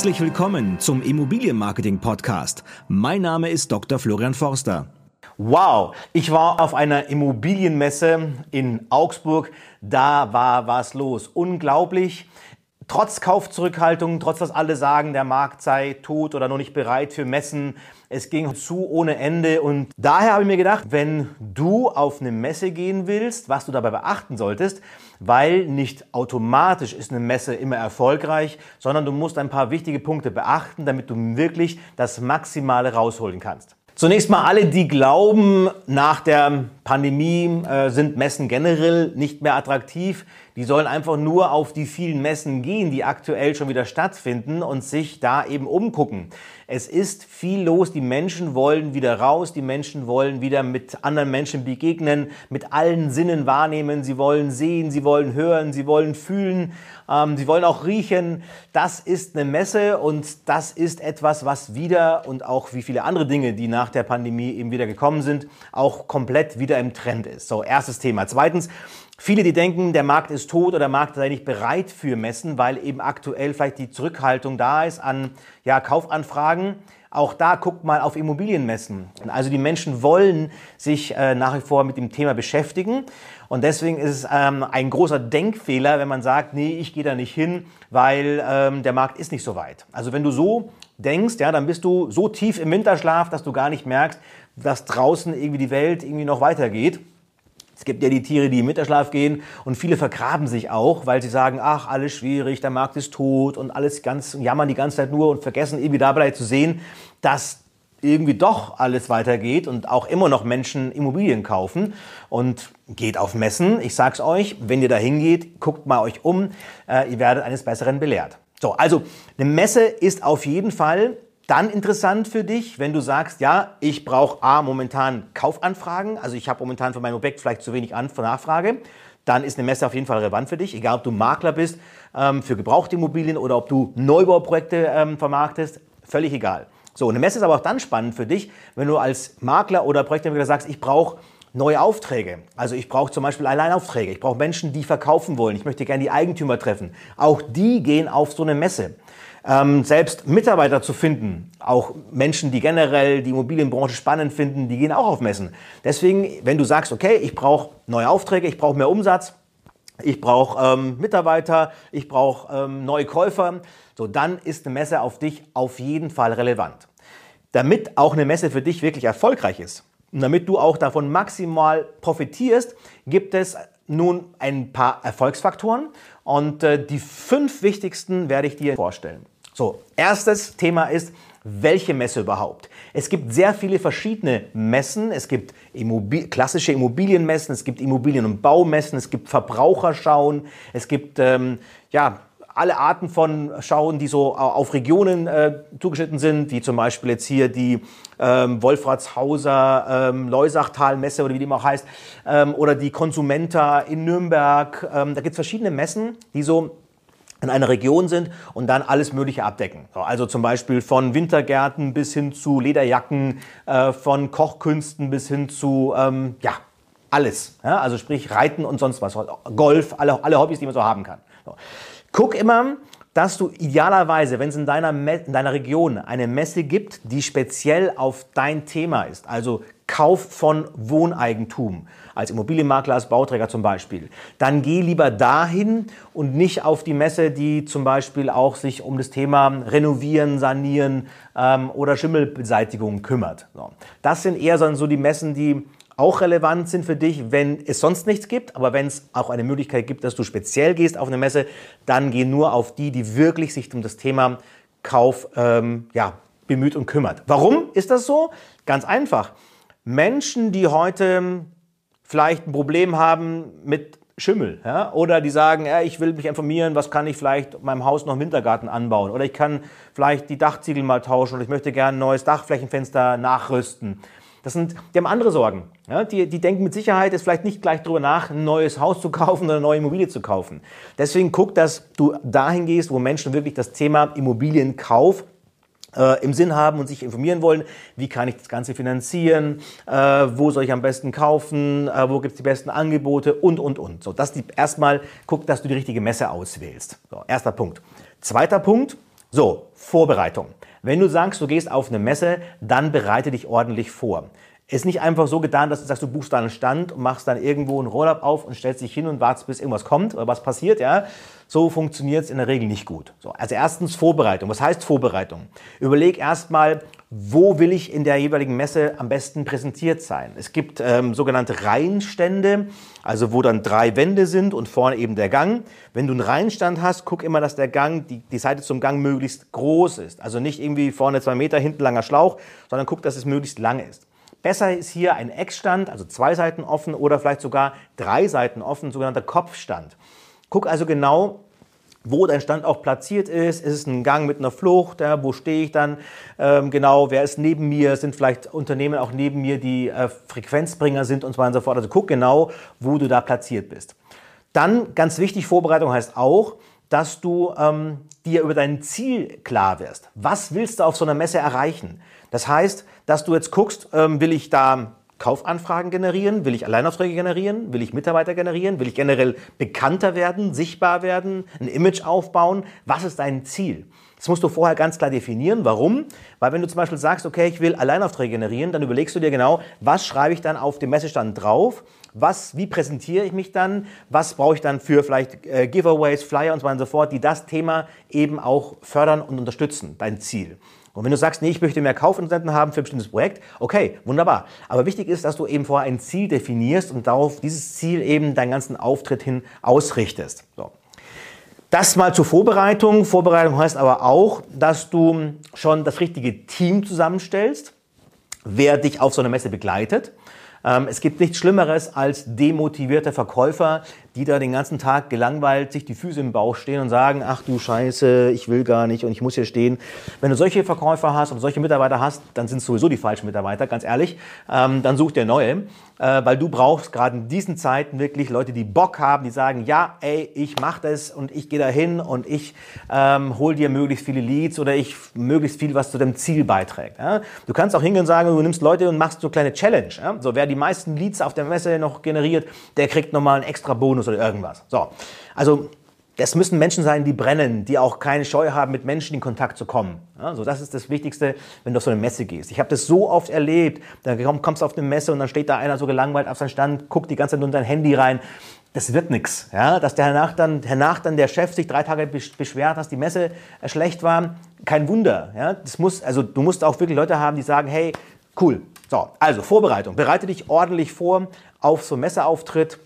Herzlich willkommen zum Immobilienmarketing Podcast. Mein Name ist Dr. Florian Forster. Wow, ich war auf einer Immobilienmesse in Augsburg. Da war was los. Unglaublich. Trotz Kaufzurückhaltung, trotz dass alle sagen, der Markt sei tot oder noch nicht bereit für Messen, es ging zu ohne Ende und daher habe ich mir gedacht, wenn du auf eine Messe gehen willst, was du dabei beachten solltest, weil nicht automatisch ist eine Messe immer erfolgreich, sondern du musst ein paar wichtige Punkte beachten, damit du wirklich das Maximale rausholen kannst. Zunächst mal alle, die glauben, nach der Pandemie äh, sind Messen generell nicht mehr attraktiv. Die sollen einfach nur auf die vielen Messen gehen, die aktuell schon wieder stattfinden und sich da eben umgucken. Es ist viel los. Die Menschen wollen wieder raus. Die Menschen wollen wieder mit anderen Menschen begegnen, mit allen Sinnen wahrnehmen. Sie wollen sehen, sie wollen hören, sie wollen fühlen, ähm, sie wollen auch riechen. Das ist eine Messe und das ist etwas, was wieder und auch wie viele andere Dinge, die nach der Pandemie eben wieder gekommen sind, auch komplett wieder im Trend ist. So, erstes Thema. Zweitens, Viele, die denken, der Markt ist tot oder der Markt sei nicht bereit für Messen, weil eben aktuell vielleicht die Zurückhaltung da ist an ja, Kaufanfragen. Auch da guckt mal auf Immobilienmessen. Also die Menschen wollen sich äh, nach wie vor mit dem Thema beschäftigen. Und deswegen ist es ähm, ein großer Denkfehler, wenn man sagt, nee, ich gehe da nicht hin, weil ähm, der Markt ist nicht so weit. Also wenn du so denkst, ja, dann bist du so tief im Winterschlaf, dass du gar nicht merkst, dass draußen irgendwie die Welt irgendwie noch weitergeht. Es gibt ja die Tiere, die im Winterschlaf gehen und viele vergraben sich auch, weil sie sagen, ach, alles schwierig, der Markt ist tot und alles ganz, jammern die ganze Zeit nur und vergessen irgendwie dabei zu sehen, dass irgendwie doch alles weitergeht und auch immer noch Menschen Immobilien kaufen und geht auf Messen. Ich sag's euch, wenn ihr da hingeht, guckt mal euch um, äh, ihr werdet eines Besseren belehrt. So, also eine Messe ist auf jeden Fall dann interessant für dich, wenn du sagst, ja, ich brauche A, momentan Kaufanfragen, also ich habe momentan für mein Objekt vielleicht zu wenig An Nachfrage, dann ist eine Messe auf jeden Fall relevant für dich, egal ob du Makler bist ähm, für gebrauchte Immobilien oder ob du Neubauprojekte ähm, vermarktest, völlig egal. So, eine Messe ist aber auch dann spannend für dich, wenn du als Makler oder Projektentwickler sagst, ich brauche neue Aufträge. Also ich brauche zum Beispiel Alleinaufträge. Ich brauche Menschen, die verkaufen wollen. Ich möchte gerne die Eigentümer treffen. Auch die gehen auf so eine Messe. Ähm, selbst Mitarbeiter zu finden, auch Menschen, die generell die Immobilienbranche spannend finden, die gehen auch auf Messen. Deswegen, wenn du sagst, okay, ich brauche neue Aufträge, ich brauche mehr Umsatz, ich brauche ähm, Mitarbeiter, ich brauche ähm, neue Käufer, so dann ist eine Messe auf dich auf jeden Fall relevant. Damit auch eine Messe für dich wirklich erfolgreich ist und damit du auch davon maximal profitierst, gibt es nun ein paar Erfolgsfaktoren und äh, die fünf wichtigsten werde ich dir vorstellen. So, erstes Thema ist, welche Messe überhaupt? Es gibt sehr viele verschiedene Messen. Es gibt Immobil klassische Immobilienmessen, es gibt Immobilien- und Baumessen, es gibt Verbraucherschauen, es gibt ähm, ja, alle Arten von Schauen, die so auf Regionen äh, zugeschnitten sind, wie zum Beispiel jetzt hier die ähm, Wolfratshauser ähm, Leusachtal-Messe oder wie die immer auch heißt, ähm, oder die Consumenta in Nürnberg. Ähm, da gibt es verschiedene Messen, die so in einer Region sind und dann alles Mögliche abdecken. Also zum Beispiel von Wintergärten bis hin zu Lederjacken, äh, von Kochkünsten bis hin zu, ähm, ja, alles. Ja, also sprich Reiten und sonst was. Golf, alle, alle Hobbys, die man so haben kann. So. Guck immer, dass du idealerweise, wenn es in deiner, in deiner Region eine Messe gibt, die speziell auf dein Thema ist, also Kauf von Wohneigentum, als Immobilienmakler, als Bauträger zum Beispiel, dann geh lieber dahin und nicht auf die Messe, die zum Beispiel auch sich um das Thema Renovieren, Sanieren ähm, oder Schimmelbeseitigung kümmert. So. Das sind eher so die Messen, die auch relevant sind für dich, wenn es sonst nichts gibt. Aber wenn es auch eine Möglichkeit gibt, dass du speziell gehst auf eine Messe, dann geh nur auf die, die wirklich sich um das Thema Kauf ähm, ja, bemüht und kümmert. Warum ist das so? Ganz einfach. Menschen, die heute vielleicht ein Problem haben mit Schimmel. Ja? Oder die sagen, ja, ich will mich informieren, was kann ich vielleicht meinem Haus noch im Wintergarten anbauen. Oder ich kann vielleicht die Dachziegel mal tauschen oder ich möchte gerne ein neues Dachflächenfenster nachrüsten. Das sind, die haben andere Sorgen. Ja, die, die denken mit Sicherheit jetzt vielleicht nicht gleich darüber nach, ein neues Haus zu kaufen oder eine neue Immobilie zu kaufen. Deswegen guck, dass du dahin gehst, wo Menschen wirklich das Thema Immobilienkauf äh, im Sinn haben und sich informieren wollen, wie kann ich das Ganze finanzieren, äh, wo soll ich am besten kaufen, äh, wo gibt es die besten Angebote und, und, und. So, dass die erstmal guck, dass du die richtige Messe auswählst. So, erster Punkt. Zweiter Punkt, So, Vorbereitung. Wenn du sagst, du gehst auf eine Messe, dann bereite dich ordentlich vor. Ist nicht einfach so getan, dass du sagst, du buchst da einen Stand und machst dann irgendwo einen Roll-Up auf und stellst dich hin und wartest, bis irgendwas kommt oder was passiert, ja. So funktioniert es in der Regel nicht gut. So, also erstens Vorbereitung. Was heißt Vorbereitung? Überleg erstmal, wo will ich in der jeweiligen Messe am besten präsentiert sein. Es gibt ähm, sogenannte Reihenstände, also wo dann drei Wände sind und vorne eben der Gang. Wenn du einen Reihenstand hast, guck immer, dass der Gang, die, die Seite zum Gang möglichst groß ist. Also nicht irgendwie vorne zwei Meter, hinten langer Schlauch, sondern guck, dass es möglichst lang ist. Besser ist hier ein Eckstand, also zwei Seiten offen oder vielleicht sogar drei Seiten offen, sogenannter Kopfstand. Guck also genau, wo dein Stand auch platziert ist. Ist es ein Gang mit einer Flucht? Ja, wo stehe ich dann ähm, genau? Wer ist neben mir? Sind vielleicht Unternehmen auch neben mir, die äh, Frequenzbringer sind und so weiter und so fort. Also guck genau, wo du da platziert bist. Dann ganz wichtig, Vorbereitung heißt auch, dass du ähm, dir über dein Ziel klar wirst. Was willst du auf so einer Messe erreichen? Das heißt, dass du jetzt guckst, ähm, will ich da Kaufanfragen generieren? Will ich Alleinaufträge generieren? Will ich Mitarbeiter generieren? Will ich generell bekannter werden, sichtbar werden, ein Image aufbauen? Was ist dein Ziel? Das musst du vorher ganz klar definieren. Warum? Weil wenn du zum Beispiel sagst, okay, ich will Alleinaufträge generieren, dann überlegst du dir genau, was schreibe ich dann auf dem Messestand drauf? Was, wie präsentiere ich mich dann? Was brauche ich dann für vielleicht äh, Giveaways, Flyer und so weiter und so fort, die das Thema eben auch fördern und unterstützen, dein Ziel. Und wenn du sagst, nee, ich möchte mehr Kaufinteressenten haben für ein bestimmtes Projekt, okay, wunderbar. Aber wichtig ist, dass du eben vorher ein Ziel definierst und darauf dieses Ziel eben deinen ganzen Auftritt hin ausrichtest. So. Das mal zur Vorbereitung. Vorbereitung heißt aber auch, dass du schon das richtige Team zusammenstellst, wer dich auf so einer Messe begleitet. Ähm, es gibt nichts Schlimmeres als demotivierte Verkäufer, die da den ganzen Tag gelangweilt sich die Füße im Bauch stehen und sagen, ach du Scheiße, ich will gar nicht und ich muss hier stehen. Wenn du solche Verkäufer hast und solche Mitarbeiter hast, dann sind es sowieso die falschen Mitarbeiter, ganz ehrlich. Ähm, dann such dir neue, äh, weil du brauchst gerade in diesen Zeiten wirklich Leute, die Bock haben, die sagen, ja, ey, ich mach das und ich gehe dahin und ich ähm, hol dir möglichst viele Leads oder ich möglichst viel, was zu dem Ziel beiträgt. Ja? Du kannst auch hingehen und sagen, du nimmst Leute und machst so kleine Challenge. Ja? So, wer die meisten Leads auf der Messe noch generiert, der kriegt nochmal einen extra Bonus Bonus oder irgendwas. So, also das müssen Menschen sein, die brennen, die auch keine Scheu haben, mit Menschen in Kontakt zu kommen. Also das ist das Wichtigste, wenn du auf so eine Messe gehst. Ich habe das so oft erlebt. Da kommst du auf eine Messe und dann steht da einer so gelangweilt auf seinem Stand, guckt die ganze Zeit nur in dein Handy rein. Das wird nichts. Ja? Dass der hernach dann, hernach dann der Chef sich drei Tage beschwert, dass die Messe schlecht war, kein Wunder. Ja? Das muss, also du musst auch wirklich Leute haben, die sagen, hey, cool. So, also Vorbereitung. Bereite dich ordentlich vor auf so einen Messeauftritt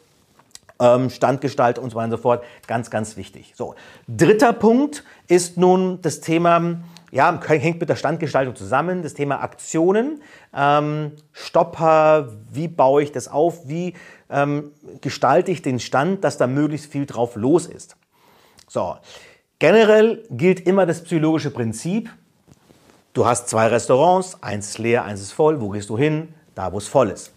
Standgestalt und so weiter und so fort. Ganz, ganz wichtig. So. Dritter Punkt ist nun das Thema, ja, hängt mit der Standgestaltung zusammen, das Thema Aktionen. Ähm, Stopper, wie baue ich das auf? Wie ähm, gestalte ich den Stand, dass da möglichst viel drauf los ist? So. Generell gilt immer das psychologische Prinzip. Du hast zwei Restaurants, eins ist leer, eins ist voll. Wo gehst du hin? Da, wo es voll ist.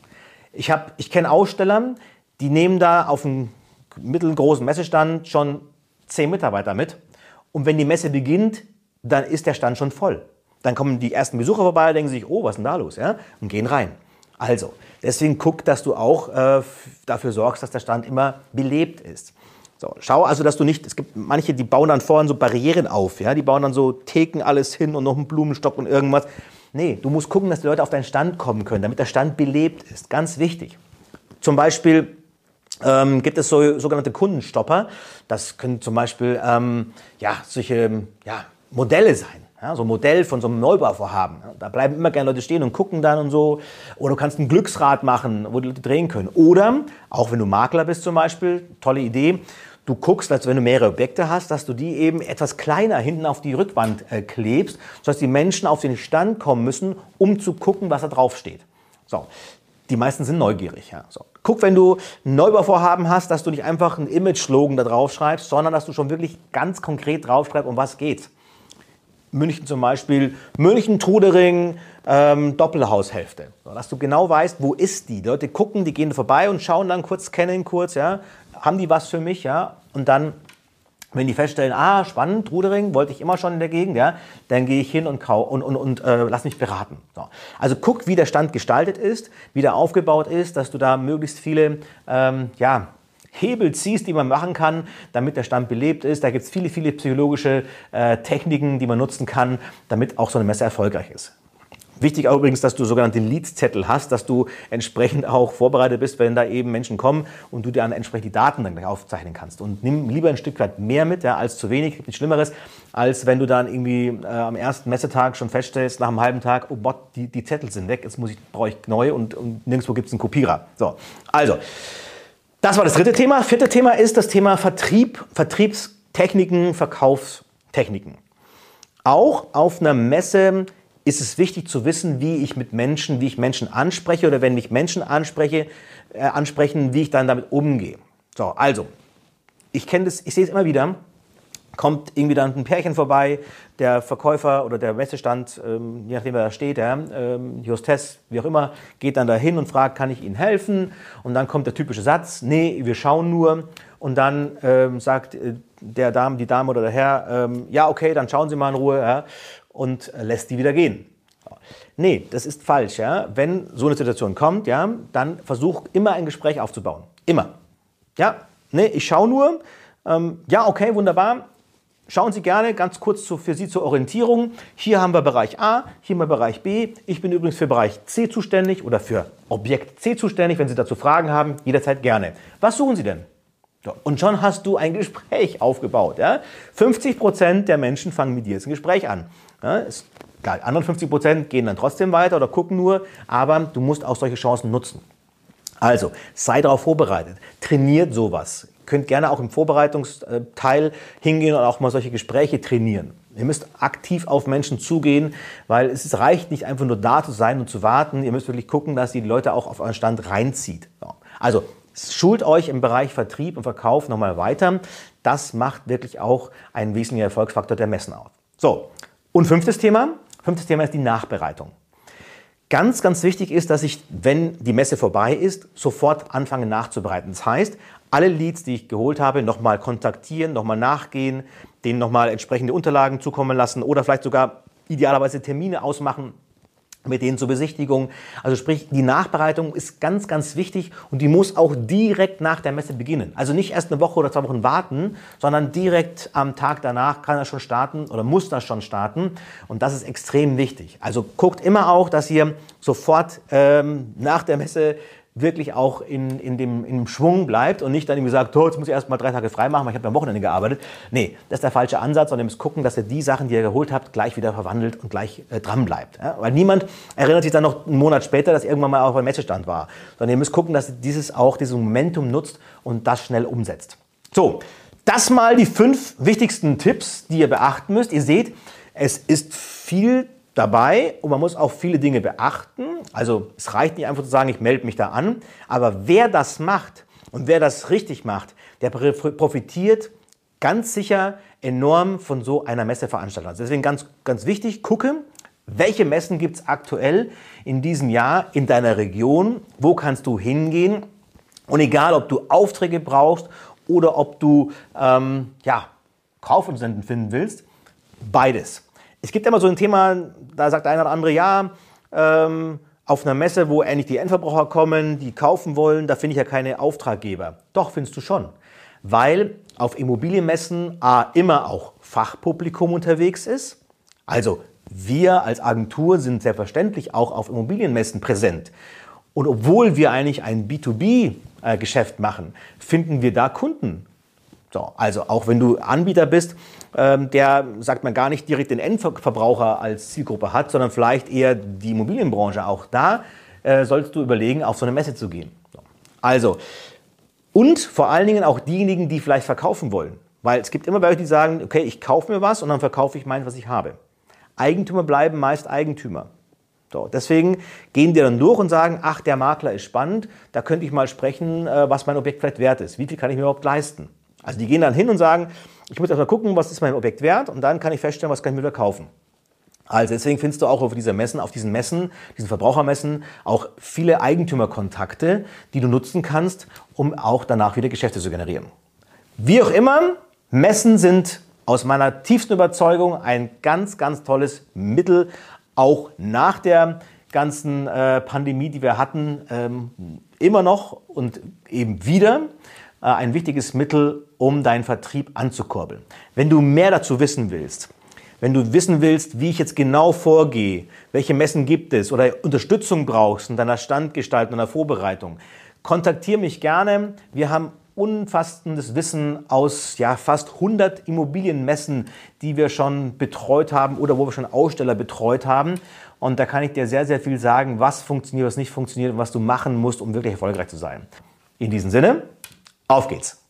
Ich, ich kenne Aussteller, die nehmen da auf einem mittelgroßen Messestand schon zehn Mitarbeiter mit. Und wenn die Messe beginnt, dann ist der Stand schon voll. Dann kommen die ersten Besucher vorbei, denken sich, oh, was ist denn da los? Ja? Und gehen rein. Also, deswegen guck, dass du auch äh, dafür sorgst, dass der Stand immer belebt ist. So, schau also, dass du nicht, es gibt manche, die bauen dann vorhin so Barrieren auf, ja, die bauen dann so Theken alles hin und noch einen Blumenstock und irgendwas. Nee, du musst gucken, dass die Leute auf deinen Stand kommen können, damit der Stand belebt ist. Ganz wichtig. Zum Beispiel ähm, gibt es so, sogenannte Kundenstopper. Das können zum Beispiel ähm, ja, solche ja, Modelle sein. Ja, so ein Modell von so einem Neubauvorhaben. Da bleiben immer gerne Leute stehen und gucken dann und so. Oder du kannst ein Glücksrad machen, wo die Leute drehen können. Oder, auch wenn du Makler bist zum Beispiel, tolle Idee, du guckst, als wenn du mehrere Objekte hast, dass du die eben etwas kleiner hinten auf die Rückwand äh, klebst, sodass die Menschen auf den Stand kommen müssen, um zu gucken, was da drauf steht. So, die meisten sind neugierig. Ja. So. Guck, wenn du ein Neubauvorhaben hast, dass du nicht einfach einen Image-Slogan da drauf schreibst, sondern dass du schon wirklich ganz konkret draufschreibst, um was geht's. München zum Beispiel, München-Trudering, ähm, Doppelhaushälfte. So, dass du genau weißt, wo ist die. Die Leute gucken, die gehen vorbei und schauen dann kurz, scannen kurz, ja, haben die was für mich, ja, und dann wenn die feststellen, ah, spannend, Rudering, wollte ich immer schon in der Gegend, ja, dann gehe ich hin und, kau und, und, und äh, lass mich beraten. So. Also guck, wie der Stand gestaltet ist, wie der aufgebaut ist, dass du da möglichst viele ähm, ja, Hebel ziehst, die man machen kann, damit der Stand belebt ist. Da gibt es viele, viele psychologische äh, Techniken, die man nutzen kann, damit auch so eine Messe erfolgreich ist. Wichtig auch übrigens, dass du sogenannte Leads-Zettel hast, dass du entsprechend auch vorbereitet bist, wenn da eben Menschen kommen und du dir dann entsprechend die Daten dann gleich aufzeichnen kannst. Und nimm lieber ein Stück weit mehr mit, ja, als zu wenig, nichts Schlimmeres, als wenn du dann irgendwie äh, am ersten Messetag schon feststellst, nach einem halben Tag, oh Gott, die, die Zettel sind weg, jetzt muss ich, brauche ich neue und, und nirgendwo gibt es einen Kopierer. So, also, das war das dritte Thema. Vierte Thema ist das Thema Vertrieb, Vertriebstechniken, Verkaufstechniken. Auch auf einer Messe ist es wichtig zu wissen, wie ich mit Menschen, wie ich Menschen anspreche oder wenn mich Menschen anspreche, äh, ansprechen, wie ich dann damit umgehe. So, also, ich kenne das, ich sehe es immer wieder, kommt irgendwie dann ein Pärchen vorbei, der Verkäufer oder der Messestand, ähm, je nachdem wer da steht, ja, ähm, Hostess, wie auch immer, geht dann dahin und fragt, kann ich Ihnen helfen? Und dann kommt der typische Satz, nee, wir schauen nur. Und dann ähm, sagt äh, der Dame, die Dame oder der Herr, ähm, ja, okay, dann schauen Sie mal in Ruhe. Ja und lässt die wieder gehen. Nee, das ist falsch. Ja? Wenn so eine Situation kommt, ja, dann versuch immer ein Gespräch aufzubauen. Immer. Ja, nee, ich schaue nur. Ähm, ja, okay, wunderbar. Schauen Sie gerne ganz kurz zu, für Sie zur Orientierung. Hier haben wir Bereich A, hier haben wir Bereich B. Ich bin übrigens für Bereich C zuständig oder für Objekt C zuständig. Wenn Sie dazu Fragen haben, jederzeit gerne. Was suchen Sie denn? Und schon hast du ein Gespräch aufgebaut. Ja? 50 Prozent der Menschen fangen mit dir jetzt ein Gespräch an. Ja, ist klar, anderen 50 Prozent gehen dann trotzdem weiter oder gucken nur, aber du musst auch solche Chancen nutzen. Also, sei darauf vorbereitet. Trainiert sowas. Könnt gerne auch im Vorbereitungsteil hingehen und auch mal solche Gespräche trainieren. Ihr müsst aktiv auf Menschen zugehen, weil es reicht nicht einfach nur da zu sein und zu warten. Ihr müsst wirklich gucken, dass ihr die Leute auch auf euren Stand reinzieht. Also schult euch im Bereich Vertrieb und Verkauf nochmal weiter. Das macht wirklich auch einen wesentlichen Erfolgsfaktor der Messen auf. So, und fünftes Thema, fünftes Thema ist die Nachbereitung. Ganz, ganz wichtig ist, dass ich, wenn die Messe vorbei ist, sofort anfange nachzubereiten. Das heißt, alle Leads, die ich geholt habe, nochmal kontaktieren, nochmal nachgehen, denen nochmal entsprechende Unterlagen zukommen lassen oder vielleicht sogar idealerweise Termine ausmachen, mit denen zur Besichtigung. Also sprich, die Nachbereitung ist ganz, ganz wichtig und die muss auch direkt nach der Messe beginnen. Also nicht erst eine Woche oder zwei Wochen warten, sondern direkt am Tag danach kann er schon starten oder muss das schon starten. Und das ist extrem wichtig. Also guckt immer auch, dass ihr sofort ähm, nach der Messe wirklich auch in, in, dem, in Schwung bleibt und nicht dann irgendwie sagt, oh, jetzt muss ich erst mal drei Tage frei machen, weil ich habe am Wochenende gearbeitet. Nee, das ist der falsche Ansatz, sondern ihr müsst gucken, dass ihr die Sachen, die ihr geholt habt, gleich wieder verwandelt und gleich äh, dran bleibt. Ja? Weil niemand erinnert sich dann noch einen Monat später, dass irgendwann mal auf einem Messestand war. Sondern ihr müsst gucken, dass ihr dieses auch, dieses Momentum nutzt und das schnell umsetzt. So, das mal die fünf wichtigsten Tipps, die ihr beachten müsst. Ihr seht, es ist viel dabei und man muss auch viele Dinge beachten. Also es reicht nicht einfach zu sagen, ich melde mich da an, aber wer das macht und wer das richtig macht, der profitiert ganz sicher enorm von so einer Messeveranstaltung. Also deswegen ganz, ganz wichtig, gucke, welche Messen gibt es aktuell in diesem Jahr in deiner Region, wo kannst du hingehen und egal, ob du Aufträge brauchst oder ob du ähm, ja, Kaufinteressenten finden willst, beides. Es gibt immer so ein Thema, da sagt einer oder andere, ja, ähm, auf einer Messe, wo endlich die Endverbraucher kommen, die kaufen wollen, da finde ich ja keine Auftraggeber. Doch, findest du schon. Weil auf Immobilienmessen A, immer auch Fachpublikum unterwegs ist. Also wir als Agentur sind selbstverständlich auch auf Immobilienmessen präsent. Und obwohl wir eigentlich ein B2B-Geschäft machen, finden wir da Kunden. So, also auch wenn du Anbieter bist, ähm, der, sagt man, gar nicht direkt den Endverbraucher als Zielgruppe hat, sondern vielleicht eher die Immobilienbranche. Auch da äh, sollst du überlegen, auf so eine Messe zu gehen. So. Also, und vor allen Dingen auch diejenigen, die vielleicht verkaufen wollen. Weil es gibt immer welche, die sagen, okay, ich kaufe mir was und dann verkaufe ich meins, was ich habe. Eigentümer bleiben meist Eigentümer. So, deswegen gehen die dann durch und sagen, ach, der Makler ist spannend, da könnte ich mal sprechen, äh, was mein Objekt vielleicht wert ist. Wie viel kann ich mir überhaupt leisten? Also die gehen dann hin und sagen, ich muss erstmal gucken, was ist mein Objekt wert und dann kann ich feststellen, was kann ich mir wieder kaufen. Also deswegen findest du auch auf dieser Messen, auf diesen Messen, diesen Verbrauchermessen auch viele Eigentümerkontakte, die du nutzen kannst, um auch danach wieder Geschäfte zu generieren. Wie auch immer, Messen sind aus meiner tiefsten Überzeugung ein ganz, ganz tolles Mittel, auch nach der ganzen äh, Pandemie, die wir hatten, ähm, immer noch und eben wieder ein wichtiges Mittel, um deinen Vertrieb anzukurbeln. Wenn du mehr dazu wissen willst, wenn du wissen willst, wie ich jetzt genau vorgehe, welche Messen gibt es oder Unterstützung brauchst in deiner Standgestaltung, in deiner Vorbereitung, kontaktiere mich gerne. Wir haben umfassendes Wissen aus ja, fast 100 Immobilienmessen, die wir schon betreut haben oder wo wir schon Aussteller betreut haben. Und da kann ich dir sehr, sehr viel sagen, was funktioniert, was nicht funktioniert und was du machen musst, um wirklich erfolgreich zu sein. In diesem Sinne, auf geht's!